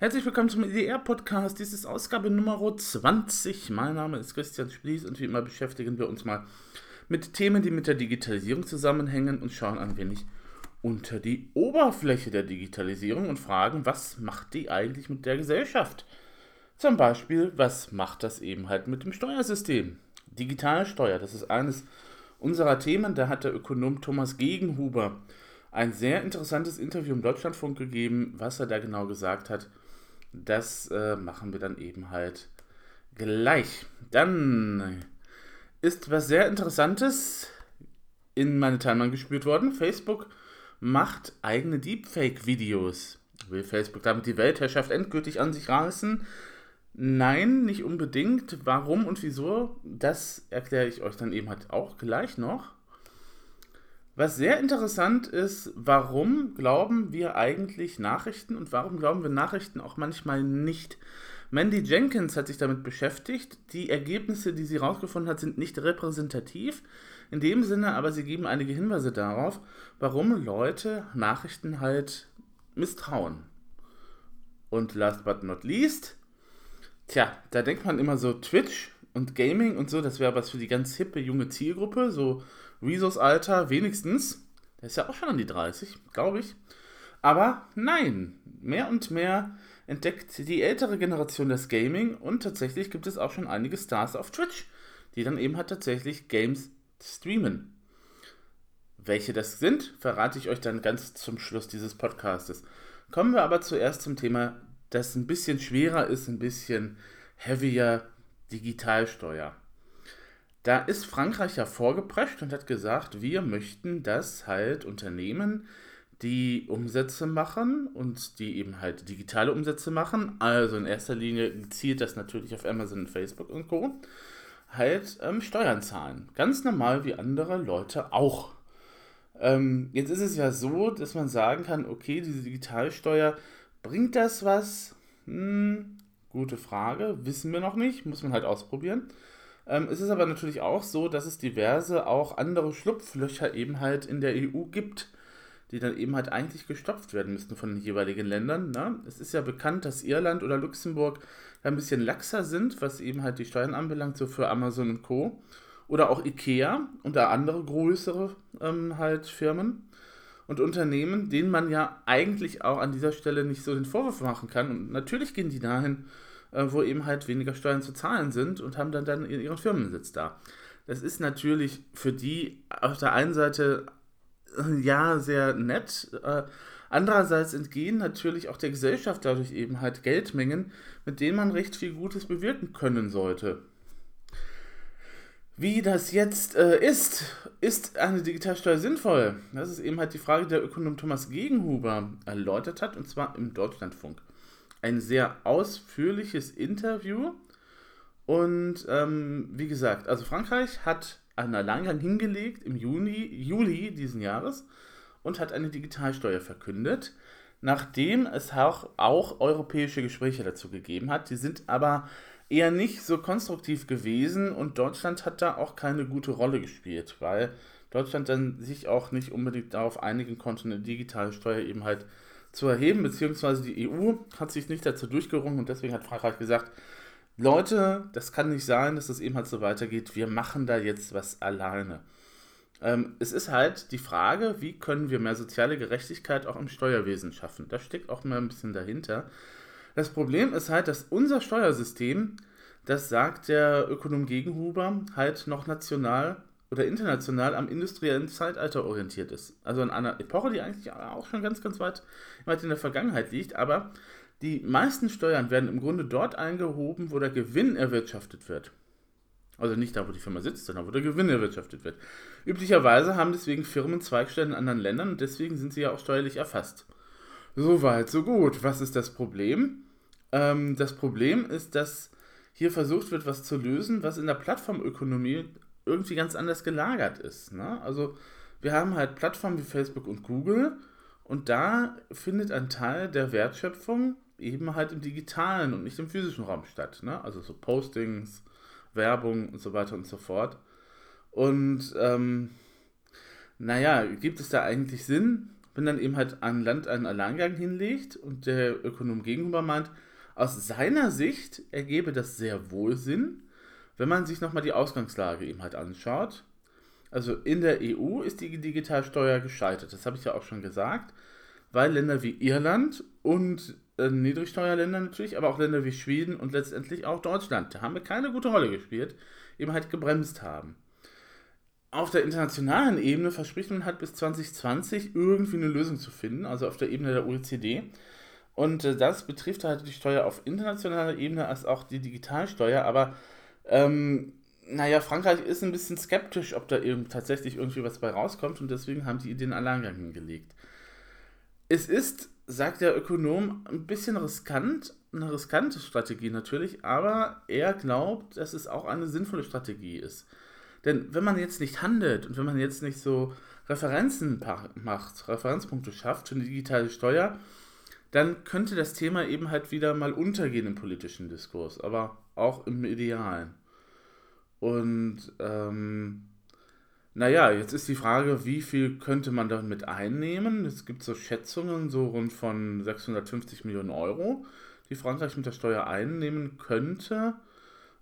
Herzlich willkommen zum IDR-Podcast. Dies ist Ausgabe Nummer 20. Mein Name ist Christian Splies und wie immer beschäftigen wir uns mal mit Themen, die mit der Digitalisierung zusammenhängen und schauen ein wenig unter die Oberfläche der Digitalisierung und fragen, was macht die eigentlich mit der Gesellschaft? Zum Beispiel, was macht das eben halt mit dem Steuersystem? Digitale Steuer, das ist eines unserer Themen. Da hat der Ökonom Thomas Gegenhuber ein sehr interessantes Interview im Deutschlandfunk gegeben, was er da genau gesagt hat das äh, machen wir dann eben halt gleich. Dann ist was sehr Interessantes in meine Timeline gespürt worden. Facebook macht eigene Deepfake-Videos. Will Facebook damit die Weltherrschaft endgültig an sich reißen? Nein, nicht unbedingt. Warum und wieso, das erkläre ich euch dann eben halt auch gleich noch. Was sehr interessant ist, warum glauben wir eigentlich Nachrichten und warum glauben wir Nachrichten auch manchmal nicht? Mandy Jenkins hat sich damit beschäftigt. Die Ergebnisse, die sie herausgefunden hat, sind nicht repräsentativ. In dem Sinne, aber sie geben einige Hinweise darauf, warum Leute Nachrichten halt misstrauen. Und last but not least, tja, da denkt man immer so Twitch und Gaming und so, das wäre was für die ganz hippe junge Zielgruppe, so Rezos Alter wenigstens. Der ist ja auch schon an die 30, glaube ich. Aber nein, mehr und mehr entdeckt die ältere Generation das Gaming und tatsächlich gibt es auch schon einige Stars auf Twitch, die dann eben halt tatsächlich Games streamen. Welche das sind, verrate ich euch dann ganz zum Schluss dieses Podcastes. Kommen wir aber zuerst zum Thema, das ein bisschen schwerer ist, ein bisschen heavier, Digitalsteuer. Da ist Frankreich ja vorgeprescht und hat gesagt, wir möchten, dass halt Unternehmen, die Umsätze machen und die eben halt digitale Umsätze machen, also in erster Linie zielt das natürlich auf Amazon, Facebook und Co., halt ähm, Steuern zahlen. Ganz normal wie andere Leute auch. Ähm, jetzt ist es ja so, dass man sagen kann, okay, diese Digitalsteuer, bringt das was? Hm, gute Frage, wissen wir noch nicht, muss man halt ausprobieren. Ähm, es ist aber natürlich auch so, dass es diverse auch andere Schlupflöcher eben halt in der EU gibt, die dann eben halt eigentlich gestopft werden müssten von den jeweiligen Ländern. Ne? Es ist ja bekannt, dass Irland oder Luxemburg ein bisschen laxer sind, was eben halt die Steuern anbelangt, so für Amazon und Co. Oder auch Ikea und da andere größere ähm, halt Firmen und Unternehmen, denen man ja eigentlich auch an dieser Stelle nicht so den Vorwurf machen kann. Und natürlich gehen die dahin, äh, wo eben halt weniger Steuern zu zahlen sind und haben dann, dann ihren Firmensitz da. Das ist natürlich für die auf der einen Seite äh, ja sehr nett. Äh, andererseits entgehen natürlich auch der Gesellschaft dadurch eben halt Geldmengen, mit denen man recht viel Gutes bewirken können sollte. Wie das jetzt äh, ist, ist eine Digitalsteuer sinnvoll? Das ist eben halt die Frage, die der Ökonom Thomas Gegenhuber erläutert hat, und zwar im Deutschlandfunk ein sehr ausführliches Interview. Und ähm, wie gesagt, also Frankreich hat einen Alleingang hingelegt im Juni, Juli diesen Jahres und hat eine Digitalsteuer verkündet, nachdem es auch, auch europäische Gespräche dazu gegeben hat. Die sind aber eher nicht so konstruktiv gewesen und Deutschland hat da auch keine gute Rolle gespielt, weil Deutschland dann sich auch nicht unbedingt darauf einigen konnte, eine Digitalsteuer eben halt zu erheben, beziehungsweise die EU hat sich nicht dazu durchgerungen und deswegen hat Frankreich gesagt, Leute, das kann nicht sein, dass das eben halt so weitergeht, wir machen da jetzt was alleine. Ähm, es ist halt die Frage, wie können wir mehr soziale Gerechtigkeit auch im Steuerwesen schaffen. Da steckt auch mal ein bisschen dahinter. Das Problem ist halt, dass unser Steuersystem, das sagt der Ökonom Gegenhuber, halt noch national oder international am industriellen Zeitalter orientiert ist. Also an einer Epoche, die eigentlich auch schon ganz, ganz weit, weit in der Vergangenheit liegt, aber die meisten Steuern werden im Grunde dort eingehoben, wo der Gewinn erwirtschaftet wird. Also nicht da, wo die Firma sitzt, sondern wo der Gewinn erwirtschaftet wird. Üblicherweise haben deswegen Firmen Zweigstellen in anderen Ländern und deswegen sind sie ja auch steuerlich erfasst. So weit, so gut. Was ist das Problem? Ähm, das Problem ist, dass hier versucht wird, was zu lösen, was in der Plattformökonomie irgendwie ganz anders gelagert ist. Ne? Also wir haben halt Plattformen wie Facebook und Google und da findet ein Teil der Wertschöpfung eben halt im digitalen und nicht im physischen Raum statt. Ne? Also so Postings, Werbung und so weiter und so fort. Und ähm, naja, gibt es da eigentlich Sinn, wenn dann eben halt ein Land einen Alleingang hinlegt und der Ökonom gegenüber meint, aus seiner Sicht ergebe das sehr wohl Sinn, wenn man sich nochmal die Ausgangslage eben halt anschaut. Also in der EU ist die Digitalsteuer gescheitert, das habe ich ja auch schon gesagt, weil Länder wie Irland und äh, Niedrigsteuerländer natürlich, aber auch Länder wie Schweden und letztendlich auch Deutschland, da haben wir keine gute Rolle gespielt, eben halt gebremst haben. Auf der internationalen Ebene verspricht man halt bis 2020 irgendwie eine Lösung zu finden, also auf der Ebene der OECD. Und äh, das betrifft halt die Steuer auf internationaler Ebene als auch die Digitalsteuer. Aber ähm, naja, Frankreich ist ein bisschen skeptisch, ob da eben tatsächlich irgendwie was bei rauskommt und deswegen haben die den Alleingang hingelegt. Es ist, sagt der Ökonom, ein bisschen riskant, eine riskante Strategie natürlich, aber er glaubt, dass es auch eine sinnvolle Strategie ist. Denn wenn man jetzt nicht handelt und wenn man jetzt nicht so Referenzen macht, Referenzpunkte schafft für eine digitale Steuer, dann könnte das Thema eben halt wieder mal untergehen im politischen Diskurs, aber auch im Idealen. Und ähm, naja, jetzt ist die Frage, wie viel könnte man damit einnehmen? Es gibt so Schätzungen, so rund von 650 Millionen Euro, die Frankreich mit der Steuer einnehmen könnte.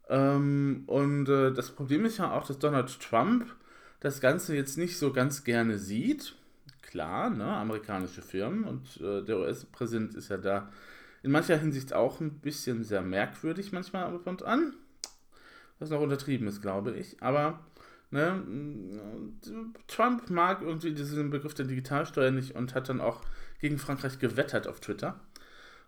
Ähm, und äh, das Problem ist ja auch, dass Donald Trump das Ganze jetzt nicht so ganz gerne sieht. Klar, ne, amerikanische Firmen und äh, der US-Präsident ist ja da in mancher Hinsicht auch ein bisschen sehr merkwürdig manchmal ab und an. Was noch untertrieben ist, glaube ich. Aber ne, Trump mag irgendwie diesen Begriff der Digitalsteuer nicht und hat dann auch gegen Frankreich gewettert auf Twitter.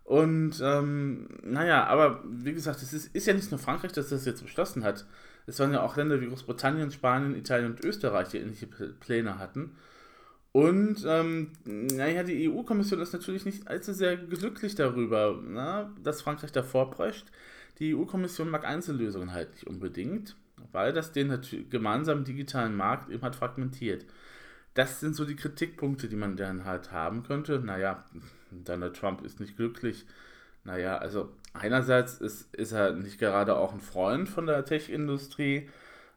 Und ähm, naja, aber wie gesagt, es ist, ist ja nicht nur Frankreich, das das jetzt beschlossen hat. Es waren ja auch Länder wie Großbritannien, Spanien, Italien und Österreich, die ähnliche Pläne hatten. Und ähm, naja, die EU-Kommission ist natürlich nicht allzu sehr glücklich darüber, na, dass Frankreich davor prescht. Die EU-Kommission mag Einzellösungen halt nicht unbedingt, weil das den gemeinsamen digitalen Markt eben halt fragmentiert. Das sind so die Kritikpunkte, die man dann halt haben könnte. Naja, Donald Trump ist nicht glücklich. Naja, also einerseits ist, ist er nicht gerade auch ein Freund von der Tech-Industrie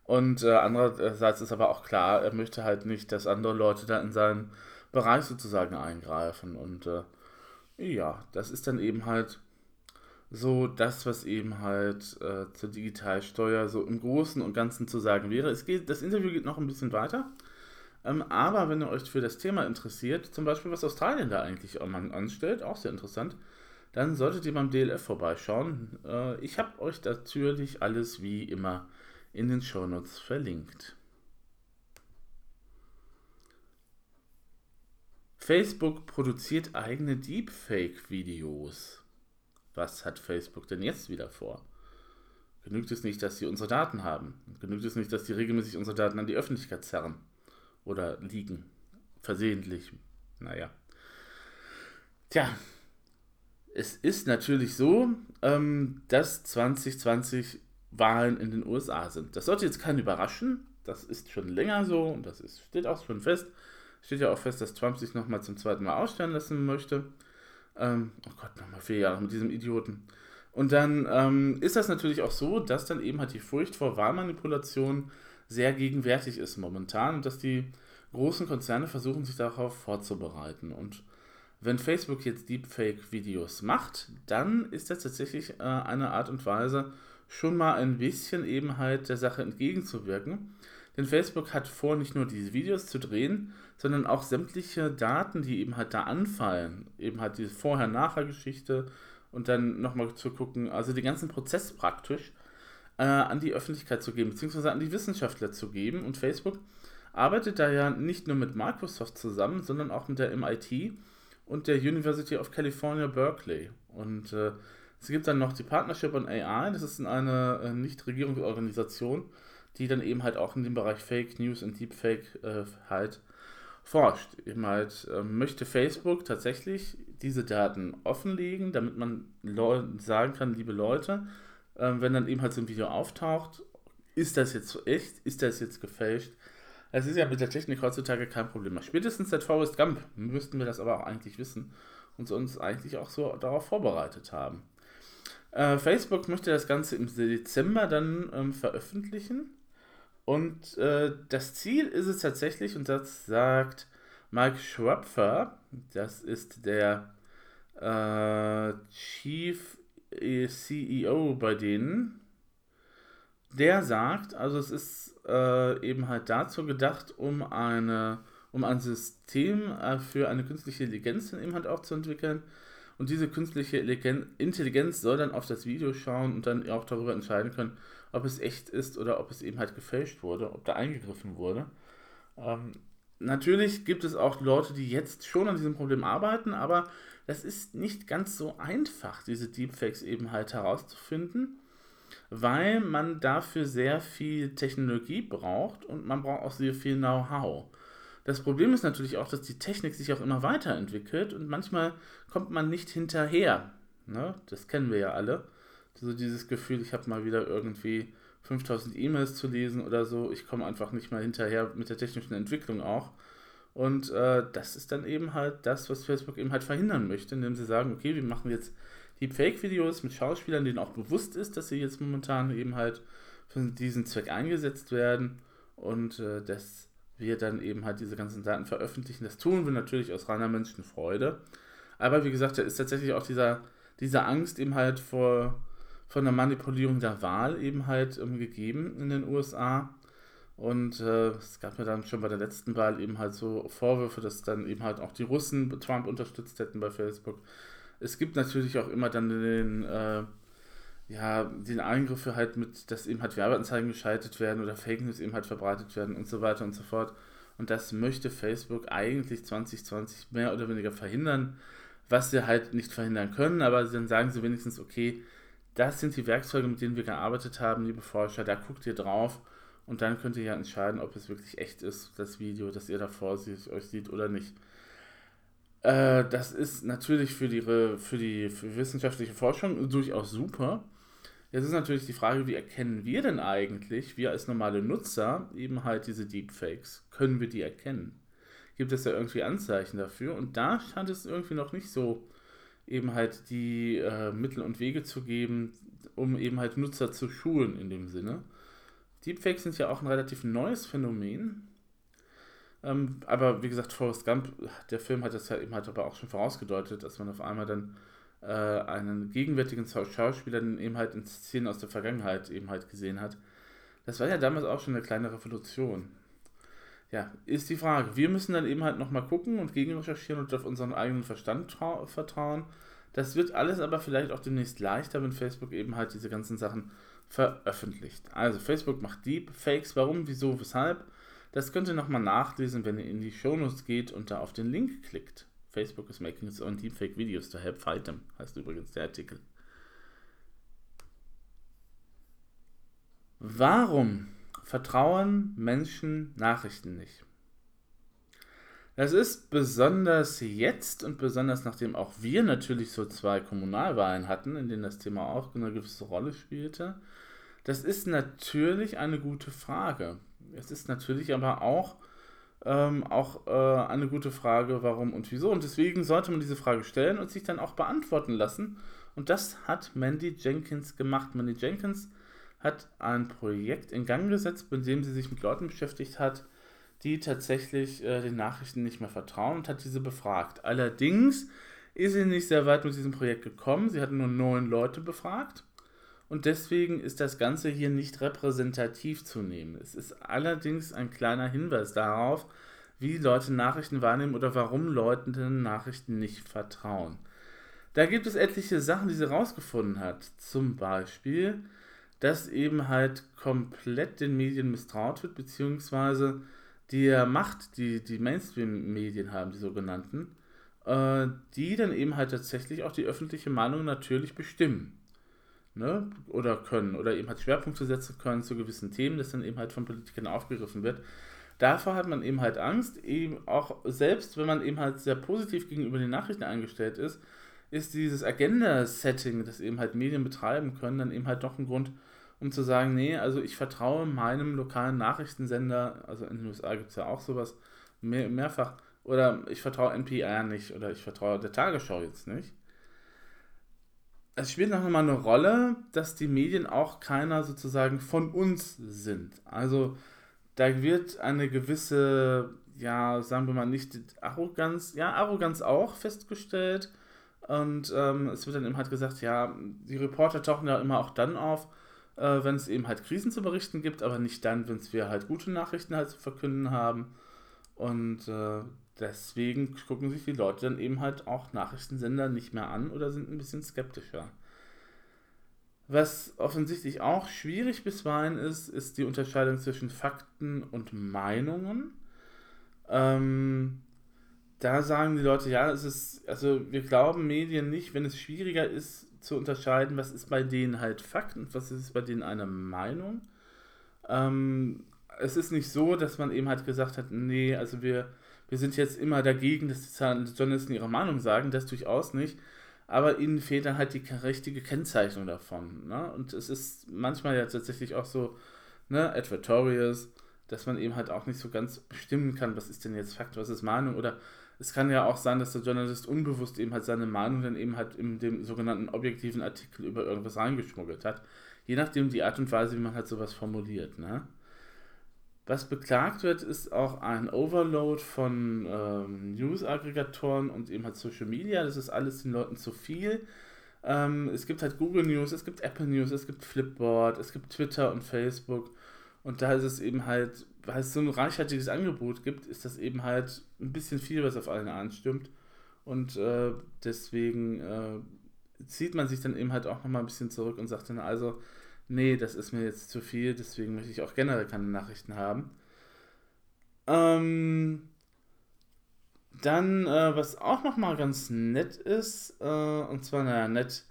und äh, andererseits ist aber auch klar, er möchte halt nicht, dass andere Leute da in seinen Bereich sozusagen eingreifen. Und äh, ja, das ist dann eben halt so das, was eben halt äh, zur Digitalsteuer so im Großen und Ganzen zu sagen wäre. Es geht, das Interview geht noch ein bisschen weiter. Ähm, aber wenn ihr euch für das Thema interessiert, zum Beispiel was Australien da eigentlich anstellt, auch sehr interessant, dann solltet ihr beim DLF vorbeischauen. Äh, ich habe euch natürlich alles wie immer in den Shownotes verlinkt. Facebook produziert eigene Deepfake-Videos. Was hat Facebook denn jetzt wieder vor? Genügt es nicht, dass sie unsere Daten haben? Genügt es nicht, dass sie regelmäßig unsere Daten an die Öffentlichkeit zerren? Oder liegen? Versehentlich? Naja. Tja, es ist natürlich so, ähm, dass 2020 Wahlen in den USA sind. Das sollte jetzt keinen überraschen. Das ist schon länger so und das ist, steht auch schon fest. Steht ja auch fest, dass Trump sich nochmal zum zweiten Mal ausstellen lassen möchte. Ähm, oh Gott, nochmal vier Jahre mit diesem Idioten. Und dann ähm, ist das natürlich auch so, dass dann eben halt die Furcht vor Wahlmanipulation sehr gegenwärtig ist momentan und dass die großen Konzerne versuchen, sich darauf vorzubereiten. Und wenn Facebook jetzt Deepfake-Videos macht, dann ist das tatsächlich äh, eine Art und Weise, schon mal ein bisschen eben halt der Sache entgegenzuwirken. Denn Facebook hat vor, nicht nur diese Videos zu drehen, sondern auch sämtliche Daten, die eben halt da anfallen, eben halt diese Vorher-Nachher-Geschichte und dann nochmal zu gucken, also den ganzen Prozess praktisch äh, an die Öffentlichkeit zu geben, beziehungsweise an die Wissenschaftler zu geben. Und Facebook arbeitet da ja nicht nur mit Microsoft zusammen, sondern auch mit der MIT und der University of California, Berkeley. Und äh, es gibt dann noch die Partnership on AI, das ist eine äh, Nichtregierungsorganisation, die dann eben halt auch in dem Bereich Fake News und Deepfake äh, halt forscht. Eben halt äh, möchte Facebook tatsächlich diese Daten offenlegen, damit man sagen kann, liebe Leute, äh, wenn dann eben halt so ein Video auftaucht, ist das jetzt echt, ist das jetzt gefälscht? Es ist ja mit der Technik heutzutage kein Problem. Spätestens seit Forrest Gump müssten wir das aber auch eigentlich wissen und uns eigentlich auch so darauf vorbereitet haben. Äh, Facebook möchte das Ganze im Dezember dann ähm, veröffentlichen. Und äh, das Ziel ist es tatsächlich, und das sagt Mike Schwapfer, das ist der äh, Chief CEO bei denen, der sagt, also es ist äh, eben halt dazu gedacht, um eine um ein System äh, für eine künstliche Intelligenz eben halt auch zu entwickeln. Und diese künstliche Intelligenz soll dann auf das Video schauen und dann auch darüber entscheiden können, ob es echt ist oder ob es eben halt gefälscht wurde, ob da eingegriffen wurde. Ähm, natürlich gibt es auch Leute, die jetzt schon an diesem Problem arbeiten, aber das ist nicht ganz so einfach, diese Deepfakes eben halt herauszufinden, weil man dafür sehr viel Technologie braucht und man braucht auch sehr viel Know-how. Das Problem ist natürlich auch, dass die Technik sich auch immer weiterentwickelt und manchmal kommt man nicht hinterher. Ne? Das kennen wir ja alle. So dieses Gefühl, ich habe mal wieder irgendwie 5000 E-Mails zu lesen oder so. Ich komme einfach nicht mal hinterher mit der technischen Entwicklung auch. Und äh, das ist dann eben halt das, was Facebook eben halt verhindern möchte, indem sie sagen, okay, wir machen jetzt die Fake-Videos mit Schauspielern, denen auch bewusst ist, dass sie jetzt momentan eben halt für diesen Zweck eingesetzt werden. Und äh, das wir dann eben halt diese ganzen Daten veröffentlichen. Das tun wir natürlich aus reiner Menschenfreude. Aber wie gesagt, da ist tatsächlich auch dieser, diese Angst eben halt vor, von der Manipulierung der Wahl eben halt ähm, gegeben in den USA. Und äh, es gab ja dann schon bei der letzten Wahl eben halt so Vorwürfe, dass dann eben halt auch die Russen Trump unterstützt hätten bei Facebook. Es gibt natürlich auch immer dann den, äh, ja, den Eingriffe halt mit, dass eben halt Werbeanzeigen geschaltet werden oder Fake News eben halt verbreitet werden und so weiter und so fort. Und das möchte Facebook eigentlich 2020 mehr oder weniger verhindern, was sie halt nicht verhindern können, aber dann sagen sie wenigstens, okay, das sind die Werkzeuge, mit denen wir gearbeitet haben, liebe Forscher, da guckt ihr drauf und dann könnt ihr ja entscheiden, ob es wirklich echt ist, das Video, das ihr davor sieht, euch sieht oder nicht. Äh, das ist natürlich für die, für die für wissenschaftliche Forschung durchaus super, Jetzt ist natürlich die Frage, wie erkennen wir denn eigentlich, wir als normale Nutzer, eben halt diese Deepfakes? Können wir die erkennen? Gibt es da irgendwie Anzeichen dafür? Und da scheint es irgendwie noch nicht so eben halt die äh, Mittel und Wege zu geben, um eben halt Nutzer zu schulen in dem Sinne. Deepfakes sind ja auch ein relativ neues Phänomen. Ähm, aber wie gesagt, Forrest Gump, der Film hat das ja eben halt aber auch schon vorausgedeutet, dass man auf einmal dann äh, einen gegenwärtigen Schauspieler eben halt in Szenen aus der Vergangenheit eben halt gesehen hat. Das war ja damals auch schon eine kleine Revolution. Ja, ist die Frage. Wir müssen dann eben halt nochmal gucken und gegenrecherchieren und auf unseren eigenen Verstand vertrauen. Das wird alles aber vielleicht auch demnächst leichter, wenn Facebook eben halt diese ganzen Sachen veröffentlicht. Also Facebook macht Deepfakes. Warum, wieso, weshalb? Das könnt ihr nochmal nachlesen, wenn ihr in die Shownotes geht und da auf den Link klickt. Facebook is making its own deepfake videos to help fight them, heißt übrigens der Artikel. Warum vertrauen Menschen Nachrichten nicht? Das ist besonders jetzt und besonders nachdem auch wir natürlich so zwei Kommunalwahlen hatten, in denen das Thema auch eine gewisse Rolle spielte. Das ist natürlich eine gute Frage. Es ist natürlich aber auch ähm, auch äh, eine gute Frage, warum und wieso. Und deswegen sollte man diese Frage stellen und sich dann auch beantworten lassen. Und das hat Mandy Jenkins gemacht. Mandy Jenkins hat ein Projekt in Gang gesetzt, bei dem sie sich mit Leuten beschäftigt hat, die tatsächlich äh, den Nachrichten nicht mehr vertrauen und hat diese befragt. Allerdings ist sie nicht sehr weit mit diesem Projekt gekommen. Sie hat nur neun Leute befragt und deswegen ist das Ganze hier nicht repräsentativ zu nehmen. Es ist allerdings ein kleiner Hinweis darauf, wie Leute Nachrichten wahrnehmen oder warum Leuten Nachrichten nicht vertrauen. Da gibt es etliche Sachen, die sie rausgefunden hat. Zum Beispiel, dass eben halt komplett den Medien misstraut wird, beziehungsweise die Macht, die die Mainstream-Medien haben, die sogenannten, äh, die dann eben halt tatsächlich auch die öffentliche Meinung natürlich bestimmen ne, oder können oder eben halt Schwerpunkte setzen können zu gewissen Themen, das dann eben halt von Politikern aufgegriffen wird. Davor hat man eben halt Angst, eben auch selbst wenn man eben halt sehr positiv gegenüber den Nachrichten eingestellt ist, ist dieses Agenda-Setting, das eben halt Medien betreiben können, dann eben halt doch ein Grund, um zu sagen, nee, also ich vertraue meinem lokalen Nachrichtensender, also in den USA gibt es ja auch sowas, mehr, mehrfach, oder ich vertraue NPR nicht, oder ich vertraue der Tagesschau jetzt nicht es spielt noch mal eine Rolle, dass die Medien auch keiner sozusagen von uns sind. Also da wird eine gewisse ja, sagen wir mal nicht Arroganz, ja, Arroganz auch festgestellt. Und ähm, es wird dann eben halt gesagt, ja, die Reporter tauchen ja immer auch dann auf, äh, wenn es eben halt Krisen zu berichten gibt, aber nicht dann, wenn wir halt gute Nachrichten halt zu verkünden haben. Und äh, deswegen gucken sich die Leute dann eben halt auch Nachrichtensender nicht mehr an oder sind ein bisschen skeptischer. Was offensichtlich auch schwierig bisweilen ist, ist die Unterscheidung zwischen Fakten und Meinungen. Ähm, da sagen die Leute, ja, es ist, also wir glauben Medien nicht, wenn es schwieriger ist zu unterscheiden, was ist bei denen halt Fakt und was ist bei denen eine Meinung. Ähm, es ist nicht so, dass man eben halt gesagt hat, nee, also wir, wir sind jetzt immer dagegen, dass die Journalisten ihre Meinung sagen, das durchaus nicht aber ihnen fehlt dann halt die richtige Kennzeichnung davon. Ne? Und es ist manchmal ja tatsächlich auch so, ne, Advertorials, dass man eben halt auch nicht so ganz bestimmen kann, was ist denn jetzt Fakt, was ist Meinung oder es kann ja auch sein, dass der Journalist unbewusst eben halt seine Meinung dann eben halt in dem sogenannten objektiven Artikel über irgendwas reingeschmuggelt hat. Je nachdem die Art und Weise, wie man halt sowas formuliert. Ne? Was beklagt wird, ist auch ein Overload von ähm, News-Aggregatoren und eben halt Social Media. Das ist alles den Leuten zu viel. Ähm, es gibt halt Google News, es gibt Apple News, es gibt Flipboard, es gibt Twitter und Facebook. Und da ist es eben halt, weil es so ein reichhaltiges Angebot gibt, ist das eben halt ein bisschen viel, was auf allen anstimmt. Und äh, deswegen äh, zieht man sich dann eben halt auch nochmal ein bisschen zurück und sagt dann also, nee, das ist mir jetzt zu viel, deswegen möchte ich auch generell keine Nachrichten haben. Ähm, dann, äh, was auch nochmal ganz nett ist, äh, und zwar, naja, nett,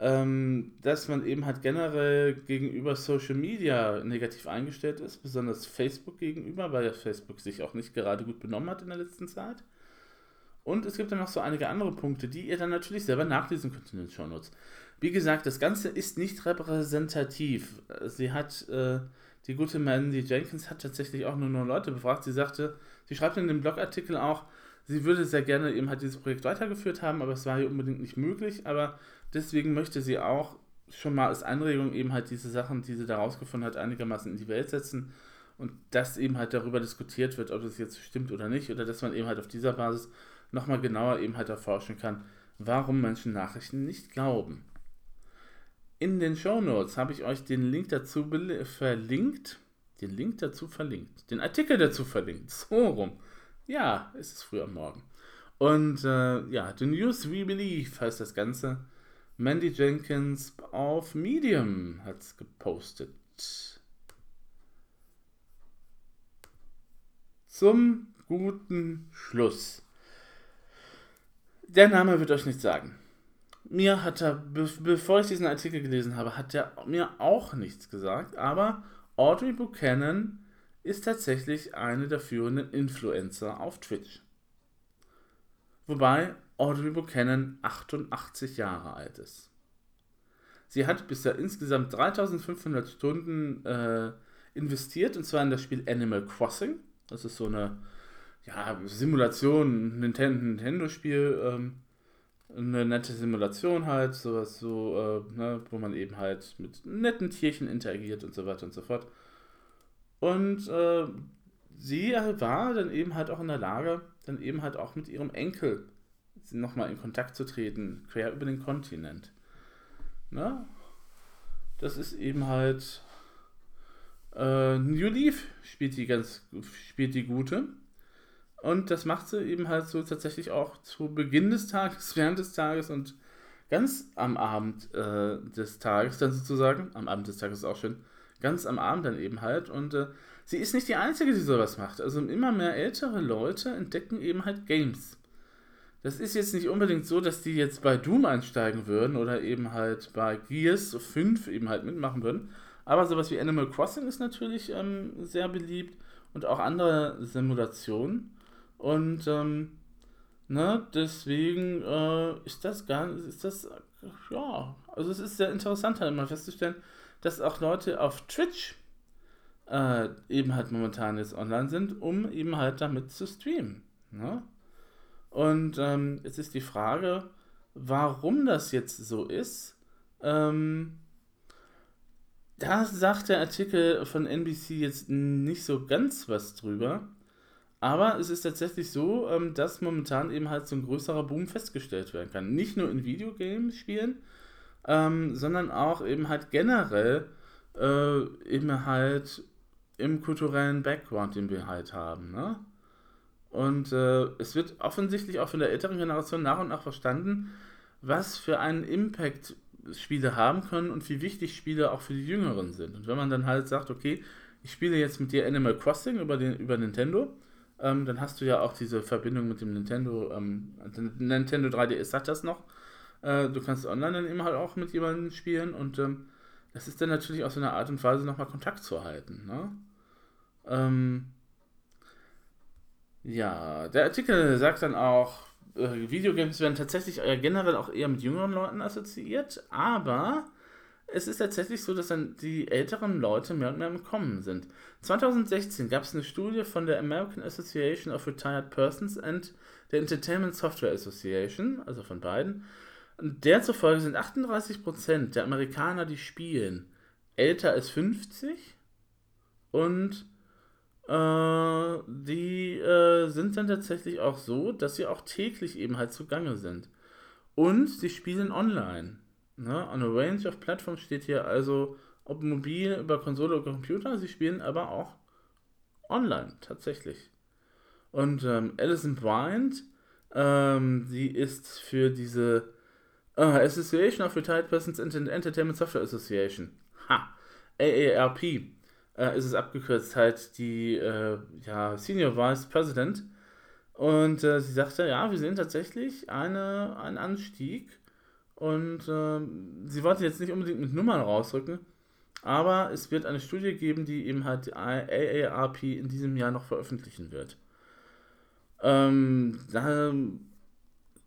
ähm, dass man eben halt generell gegenüber Social Media negativ eingestellt ist, besonders Facebook gegenüber, weil ja Facebook sich auch nicht gerade gut benommen hat in der letzten Zeit. Und es gibt dann noch so einige andere Punkte, die ihr dann natürlich selber nachlesen könnt in den Show Notes. Wie gesagt, das Ganze ist nicht repräsentativ. Sie hat, äh, die gute Mandy Jenkins hat tatsächlich auch nur nur Leute befragt. Sie sagte, sie schreibt in dem Blogartikel auch, sie würde sehr gerne eben halt dieses Projekt weitergeführt haben, aber es war hier unbedingt nicht möglich. Aber deswegen möchte sie auch schon mal als Anregung eben halt diese Sachen, die sie da rausgefunden hat, einigermaßen in die Welt setzen und dass eben halt darüber diskutiert wird, ob das jetzt stimmt oder nicht, oder dass man eben halt auf dieser Basis nochmal genauer eben halt erforschen kann, warum Menschen Nachrichten nicht glauben. In den Show Notes habe ich euch den Link dazu verlinkt. Den Link dazu verlinkt. Den Artikel dazu verlinkt. So rum. Ja, es ist früh am Morgen. Und äh, ja, The News We Believe heißt das Ganze. Mandy Jenkins auf Medium hat es gepostet. Zum guten Schluss. Der Name wird euch nichts sagen mir hat er, be bevor ich diesen Artikel gelesen habe, hat er mir auch nichts gesagt, aber Audrey Buchanan ist tatsächlich eine der führenden Influencer auf Twitch. Wobei Audrey Buchanan 88 Jahre alt ist. Sie hat bisher insgesamt 3500 Stunden äh, investiert, und zwar in das Spiel Animal Crossing. Das ist so eine ja, Simulation, Nintendo-Spiel. Ähm, eine nette Simulation halt, sowas so, äh, ne, wo man eben halt mit netten Tierchen interagiert und so weiter und so fort. Und äh, sie war dann eben halt auch in der Lage, dann eben halt auch mit ihrem Enkel nochmal in Kontakt zu treten, quer über den Kontinent. Ne? Das ist eben halt äh, New Leaf spielt die ganz spielt die gute. Und das macht sie eben halt so tatsächlich auch zu Beginn des Tages, während des Tages und ganz am Abend äh, des Tages dann sozusagen. Am Abend des Tages ist auch schön. Ganz am Abend dann eben halt. Und äh, sie ist nicht die Einzige, die sowas macht. Also immer mehr ältere Leute entdecken eben halt Games. Das ist jetzt nicht unbedingt so, dass die jetzt bei Doom einsteigen würden oder eben halt bei Gears 5 eben halt mitmachen würden. Aber sowas wie Animal Crossing ist natürlich ähm, sehr beliebt und auch andere Simulationen. Und ähm, ne, deswegen äh, ist das gar ist das, ja, also es ist sehr interessant halt immer festzustellen, dass auch Leute auf Twitch äh, eben halt momentan jetzt online sind, um eben halt damit zu streamen. Ne? Und ähm, jetzt ist die Frage, warum das jetzt so ist. Ähm, da sagt der Artikel von NBC jetzt nicht so ganz was drüber. Aber es ist tatsächlich so, ähm, dass momentan eben halt so ein größerer Boom festgestellt werden kann. Nicht nur in Videogames-Spielen, ähm, sondern auch eben halt generell äh, eben halt im kulturellen Background, den wir halt haben. Ne? Und äh, es wird offensichtlich auch von der älteren Generation nach und nach verstanden, was für einen Impact Spiele haben können und wie wichtig Spiele auch für die Jüngeren sind. Und wenn man dann halt sagt, okay, ich spiele jetzt mit dir Animal Crossing über, den, über Nintendo, ähm, dann hast du ja auch diese Verbindung mit dem Nintendo, ähm, Nintendo 3DS hat das noch. Äh, du kannst online dann eben halt auch mit jemandem spielen und ähm, das ist dann natürlich auch so eine Art und Weise, nochmal Kontakt zu halten. Ne? Ähm, ja, der Artikel sagt dann auch, äh, Videogames werden tatsächlich äh, generell auch eher mit jüngeren Leuten assoziiert, aber es ist tatsächlich so, dass dann die älteren Leute mehr und mehr im Kommen sind. 2016 gab es eine Studie von der American Association of Retired Persons und der Entertainment Software Association, also von beiden. Und der zufolge sind 38% der Amerikaner, die spielen, älter als 50 und äh, die äh, sind dann tatsächlich auch so, dass sie auch täglich eben halt zugange sind. Und sie spielen online. Ne? On a range of platforms steht hier also, ob mobil, über Konsole oder Computer, sie spielen aber auch online, tatsächlich. Und ähm, Alison Bryant, ähm, sie ist für diese uh, Association of Retired Persons Entertainment Software Association, ha, AARP, äh, ist es abgekürzt, halt die äh, ja, Senior Vice President. Und äh, sie sagte, ja, wir sehen tatsächlich eine, einen Anstieg und äh, sie wollte jetzt nicht unbedingt mit Nummern rausrücken, aber es wird eine Studie geben, die eben halt die AARP in diesem Jahr noch veröffentlichen wird. Ähm, da,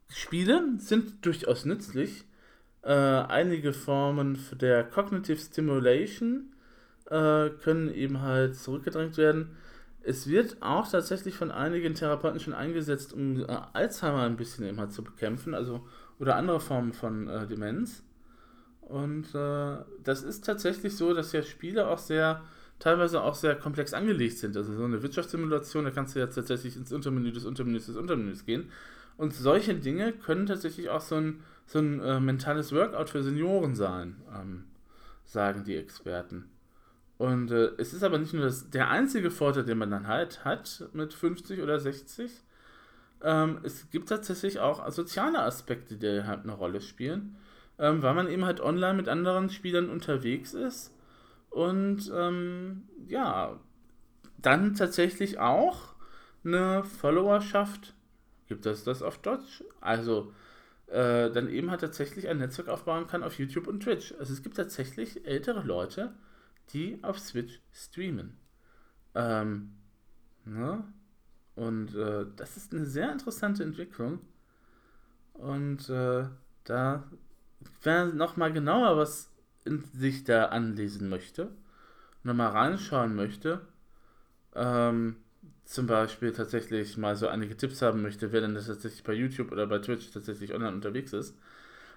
Spiele sind durchaus nützlich. Äh, einige Formen der Cognitive Stimulation äh, können eben halt zurückgedrängt werden. Es wird auch tatsächlich von einigen Therapeuten schon eingesetzt, um äh, Alzheimer ein bisschen eben halt zu bekämpfen, also oder andere Formen von äh, Demenz. Und äh, das ist tatsächlich so, dass ja Spiele auch sehr, teilweise auch sehr komplex angelegt sind. Also so eine Wirtschaftssimulation, da kannst du jetzt tatsächlich ins Untermenü des Untermenüs des Untermenüs gehen. Und solche Dinge können tatsächlich auch so ein, so ein äh, mentales Workout für Senioren sein, ähm, sagen die Experten. Und äh, es ist aber nicht nur das, der einzige Vorteil, den man dann halt hat mit 50 oder 60, ähm, es gibt tatsächlich auch soziale Aspekte, die halt eine Rolle spielen, ähm, weil man eben halt online mit anderen Spielern unterwegs ist und ähm, ja, dann tatsächlich auch eine Followerschaft, gibt es das auf Deutsch? Also äh, dann eben halt tatsächlich ein Netzwerk aufbauen kann auf YouTube und Twitch. Also es gibt tatsächlich ältere Leute, die auf Switch streamen. Ähm, ne? Und äh, das ist eine sehr interessante Entwicklung. Und äh, da, wer nochmal genauer was in sich da anlesen möchte, nochmal reinschauen möchte, ähm, zum Beispiel tatsächlich mal so einige Tipps haben möchte, wer denn das tatsächlich bei YouTube oder bei Twitch tatsächlich online unterwegs ist,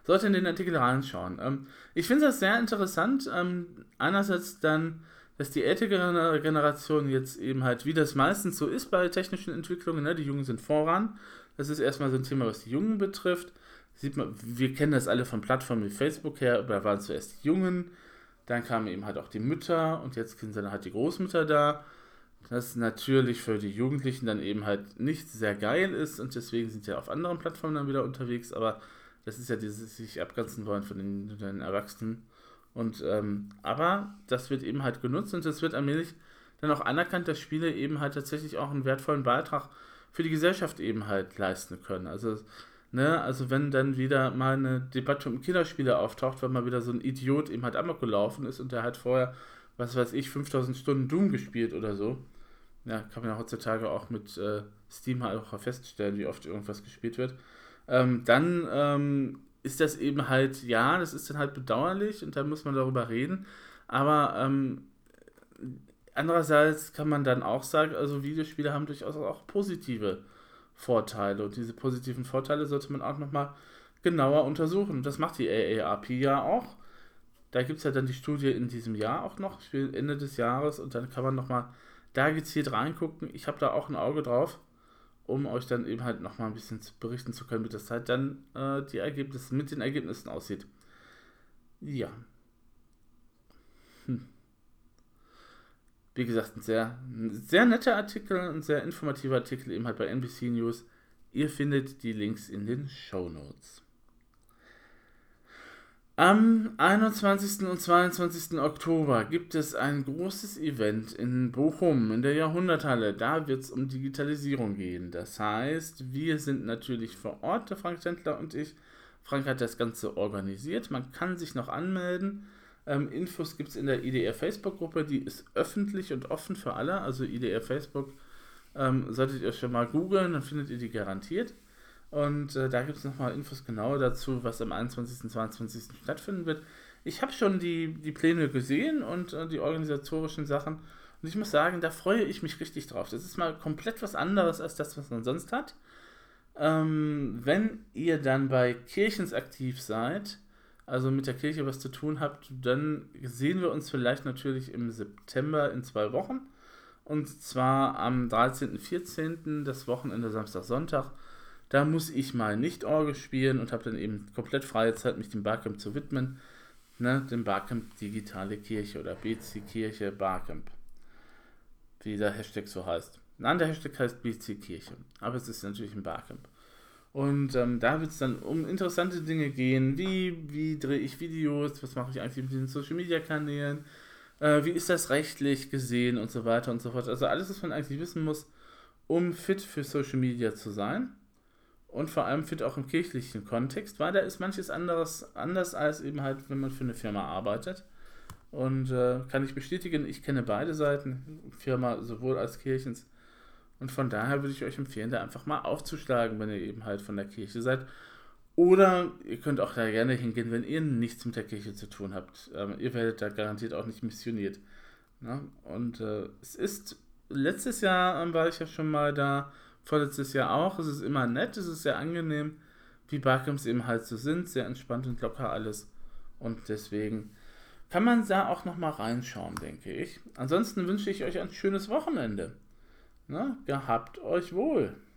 sollte in den Artikel reinschauen. Ähm, ich finde das sehr interessant. Ähm, einerseits dann dass die ältere Generation jetzt eben halt, wie das meistens so ist bei technischen Entwicklungen, ne, die Jungen sind voran. Das ist erstmal so ein Thema, was die Jungen betrifft. Sieht man, wir kennen das alle von Plattformen wie Facebook her, da waren zuerst die Jungen, dann kamen eben halt auch die Mütter und jetzt sind dann halt die Großmütter da. Das natürlich für die Jugendlichen dann eben halt nicht sehr geil ist und deswegen sind sie ja auf anderen Plattformen dann wieder unterwegs, aber das ist ja dieses sich abgrenzen wollen von den, den Erwachsenen. Und, ähm, aber das wird eben halt genutzt und es wird allmählich dann auch anerkannt, dass Spiele eben halt tatsächlich auch einen wertvollen Beitrag für die Gesellschaft eben halt leisten können. Also, ne, also wenn dann wieder mal eine Debatte um Kinderspiele auftaucht, weil mal wieder so ein Idiot eben halt amok gelaufen ist und der hat vorher, was weiß ich, 5000 Stunden Doom gespielt oder so. Ja, kann man ja heutzutage auch mit äh, Steam halt auch feststellen, wie oft irgendwas gespielt wird. Ähm, dann ähm, ist das eben halt, ja, das ist dann halt bedauerlich und da muss man darüber reden. Aber ähm, andererseits kann man dann auch sagen, also Videospiele haben durchaus auch positive Vorteile und diese positiven Vorteile sollte man auch nochmal genauer untersuchen. Das macht die AARP ja auch. Da gibt es ja dann die Studie in diesem Jahr auch noch, Ende des Jahres, und dann kann man nochmal da gezielt reingucken. Ich habe da auch ein Auge drauf, um euch dann eben halt nochmal ein bisschen berichten zu können, wie das halt dann äh, die Ergebnisse mit den Ergebnissen aussieht. Ja. Hm. Wie gesagt, ein sehr, ein sehr netter Artikel, ein sehr informativer Artikel eben halt bei NBC News. Ihr findet die Links in den Show Notes. Am 21. und 22. Oktober gibt es ein großes Event in Bochum in der Jahrhunderthalle. Da wird es um Digitalisierung gehen. Das heißt, wir sind natürlich vor Ort, der Frank Tendler und ich. Frank hat das Ganze organisiert. Man kann sich noch anmelden. Ähm, Infos gibt es in der IDR Facebook-Gruppe. Die ist öffentlich und offen für alle. Also IDR Facebook ähm, solltet ihr schon mal googeln, dann findet ihr die garantiert. Und äh, da gibt es nochmal Infos genauer dazu, was am 21. und 22. stattfinden wird. Ich habe schon die, die Pläne gesehen und äh, die organisatorischen Sachen. Und ich muss sagen, da freue ich mich richtig drauf. Das ist mal komplett was anderes als das, was man sonst hat. Ähm, wenn ihr dann bei Kirchens aktiv seid, also mit der Kirche was zu tun habt, dann sehen wir uns vielleicht natürlich im September in zwei Wochen. Und zwar am 13. 14. das Wochenende Samstag, Sonntag. Da muss ich mal nicht Orgel spielen und habe dann eben komplett freie Zeit, mich dem Barcamp zu widmen. Ne, dem Barcamp Digitale Kirche oder BC Kirche Barcamp. Wie der Hashtag so heißt. Nein, der Hashtag heißt BC Kirche. Aber es ist natürlich ein Barcamp. Und ähm, da wird es dann um interessante Dinge gehen, wie, wie drehe ich Videos, was mache ich eigentlich mit den Social Media Kanälen, äh, wie ist das rechtlich gesehen und so weiter und so fort. Also alles, was man eigentlich wissen muss, um fit für Social Media zu sein und vor allem fit auch im kirchlichen Kontext, weil da ist manches anderes anders als eben halt, wenn man für eine Firma arbeitet. Und äh, kann ich bestätigen, ich kenne beide Seiten, Firma sowohl als Kirchens. Und von daher würde ich euch empfehlen, da einfach mal aufzuschlagen, wenn ihr eben halt von der Kirche seid. Oder ihr könnt auch da gerne hingehen, wenn ihr nichts mit der Kirche zu tun habt. Ähm, ihr werdet da garantiert auch nicht missioniert. Ne? Und äh, es ist, letztes Jahr ähm, war ich ja schon mal da, vorletztes Jahr auch. Es ist immer nett, es ist sehr angenehm, wie Barcamps eben halt so sind, sehr entspannt und locker alles. Und deswegen kann man da auch nochmal reinschauen, denke ich. Ansonsten wünsche ich euch ein schönes Wochenende. Ne? Gehabt euch wohl.